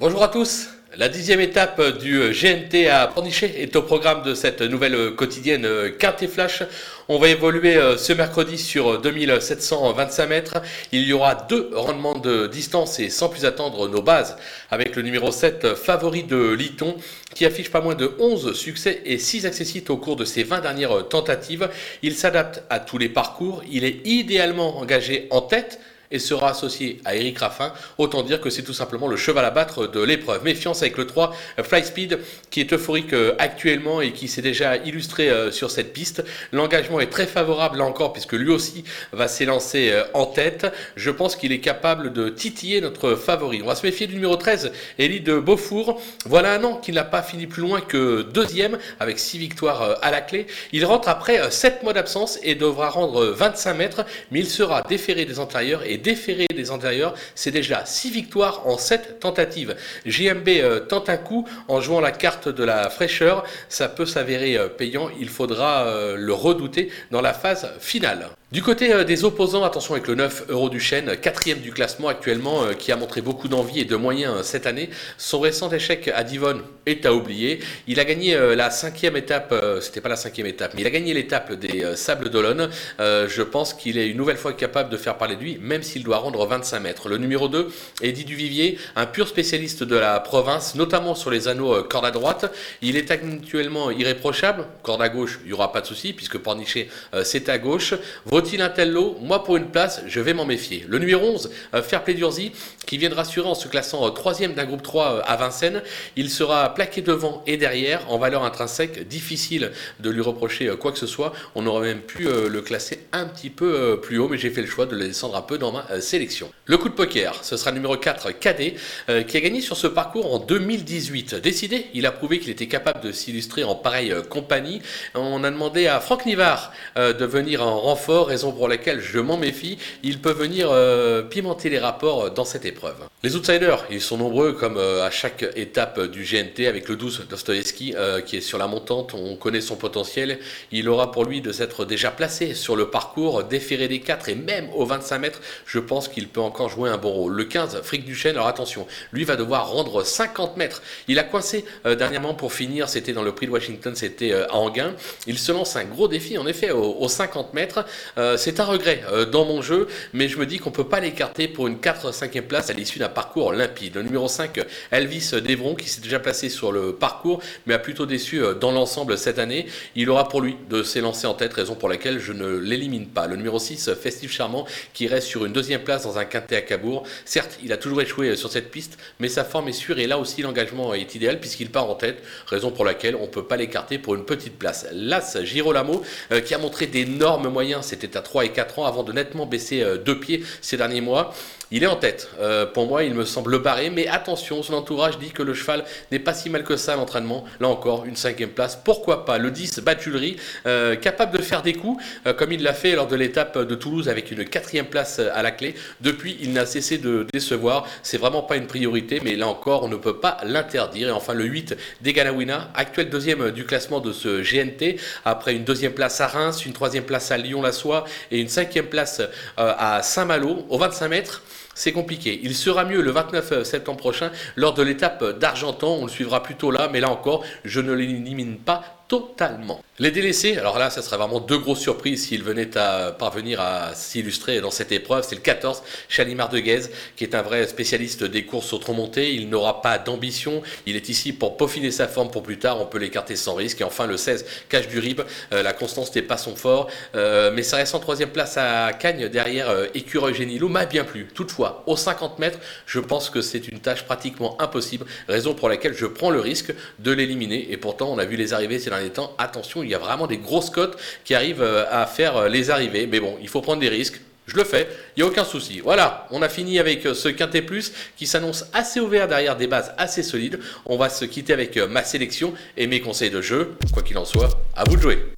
Bonjour à tous. La dixième étape du GNT à Pornichet est au programme de cette nouvelle quotidienne Quintet Flash. On va évoluer euh, ce mercredi sur 2725 mètres. Il y aura deux rendements de distance et sans plus attendre nos bases avec le numéro 7 favori de Liton qui affiche pas moins de 11 succès et 6 accessites au cours de ses 20 dernières tentatives. Il s'adapte à tous les parcours. Il est idéalement engagé en tête et sera associé à Eric Raffin. Autant dire que c'est tout simplement le cheval à battre de l'épreuve. Méfiance avec le 3 Fly Speed qui est euphorique euh, actuellement et qui s'est déjà illustré euh, sur cette piste. L'engagement est très favorable là encore puisque lui aussi va s'élancer euh, en tête. Je pense qu'il est capable de titiller notre favori. On va se méfier du numéro 13, Elie de Beaufour. Voilà un an qu'il n'a pas fini plus loin que deuxième avec 6 victoires à la clé. Il rentre après 7 mois d'absence et devra rendre 25 mètres, mais il sera déféré des antérieurs et déféré des antérieurs. C'est déjà 6 victoires en 7 tentatives. JMB euh, tente un coup en jouant la carte de la fraîcheur. Ça peut s'avérer euh, payant. Il faudra euh, le redouter dans la phase finale. Du côté euh, des opposants, attention avec le 9 Euro du Chêne, quatrième du classement actuellement, euh, qui a montré beaucoup d'envie et de moyens euh, cette année. Son récent échec à Divonne est à oublier. Il a gagné la cinquième étape, c'était pas la cinquième étape, mais il a gagné l'étape des Sables d'Olonne. je pense qu'il est une nouvelle fois capable de faire parler de lui, même s'il doit rendre 25 mètres. Le numéro 2, Eddie Duvivier, un pur spécialiste de la province, notamment sur les anneaux corde à droite. Il est actuellement irréprochable, corde à gauche, il n'y aura pas de souci, puisque Pornichet c'est à gauche. Vaut-il un tel lot Moi, pour une place, je vais m'en méfier. Le numéro 11, euh, Fairplay Durzi, qui vient de rassurer en se classant euh, troisième d'un groupe 3 euh, à Vincennes. Il sera plaqué devant et derrière en valeur intrinsèque. Difficile de lui reprocher quoi que ce soit. On aurait même pu le classer un petit peu plus haut, mais j'ai fait le choix de le descendre un peu dans ma sélection. Le coup de poker, ce sera le numéro 4, Cadet, qui a gagné sur ce parcours en 2018. Décidé, il a prouvé qu'il était capable de s'illustrer en pareille compagnie. On a demandé à Franck Nivard de venir en renfort raison pour laquelle je m'en méfie, il peut venir euh, pimenter les rapports dans cette épreuve. Les outsiders, ils sont nombreux comme euh, à chaque étape du GNT avec le 12 Dostoevsky euh, qui est sur la montante, on connaît son potentiel, il aura pour lui de s'être déjà placé sur le parcours, déféré des 4 et même aux 25 mètres, je pense qu'il peut encore jouer un bon rôle. Le 15, Frick Duchesne, alors attention, lui va devoir rendre 50 mètres. Il a coincé dernièrement pour finir, c'était dans le prix de Washington, c'était à Anguin. Il se lance un gros défi en effet aux, 50 mètres. Euh, c'est un regret euh, dans mon jeu, mais je me dis qu'on peut pas l'écarter pour une 4-5e place à l'issue d'un parcours limpide. Le numéro 5, Elvis Devron, qui s'est déjà placé sur le parcours, mais a plutôt déçu euh, dans l'ensemble cette année. Il aura pour lui de s'élancer en tête, raison pour laquelle je ne l'élimine pas. Le numéro 6, Festif Charmant, qui reste sur une deuxième place dans un quintet à Cabourg. Certes, il a toujours échoué sur cette piste, mais sa forme est sûre et là aussi l'engagement est idéal puisqu'il part en tête, raison pour laquelle on ne peut pas l'écarter pour une petite place. Las Girolamo, qui a montré d'énormes moyens, c'était à 3 et 4 ans avant de nettement baisser euh, deux pieds ces derniers mois. Il est en tête. Euh, pour moi, il me semble barré, mais attention, son entourage dit que le cheval n'est pas si mal que ça à l'entraînement. Là encore, une cinquième place. Pourquoi pas? Le 10, Batulerie, euh, capable de faire des coups, comme il l'a fait lors de l'étape de Toulouse avec une quatrième place à la clé. Depuis, il n'a cessé de décevoir. C'est vraiment pas une priorité, mais là encore, on ne peut pas l'interdire. Et enfin, le 8, Deganawina, actuel deuxième du classement de ce GNT, après une deuxième place à Reims, une troisième place à Lyon-la-Soie et une cinquième place euh, à Saint-Malo, au 25 mètres c'est compliqué. Il sera mieux le 29 septembre prochain lors de l'étape d'Argentan. On le suivra plutôt là, mais là encore, je ne l'élimine pas totalement. Les délaissés, alors là, ça serait vraiment deux grosses surprises s'ils venaient à parvenir à s'illustrer dans cette épreuve. C'est le 14, Chalimard de qui est un vrai spécialiste des courses autre-montées. Il n'aura pas d'ambition. Il est ici pour peaufiner sa forme pour plus tard. On peut l'écarter sans risque. Et enfin, le 16, Cache du Rib. Euh, la constance n'est pas son fort. Euh, mais ça reste en troisième place à Cagnes, derrière euh, Écureuil m'a bien plu. Toutefois, aux 50 mètres, je pense que c'est une tâche pratiquement impossible. Raison pour laquelle je prends le risque de l'éliminer. Et pourtant, on a vu les arrivées Attention, il y a vraiment des grosses cotes qui arrivent euh, à faire euh, les arrivées. Mais bon, il faut prendre des risques. Je le fais, il n'y a aucun souci. Voilà, on a fini avec euh, ce Quintet Plus qui s'annonce assez ouvert derrière des bases assez solides. On va se quitter avec ma sélection et mes conseils de jeu. Quoi qu'il en soit, à vous de jouer.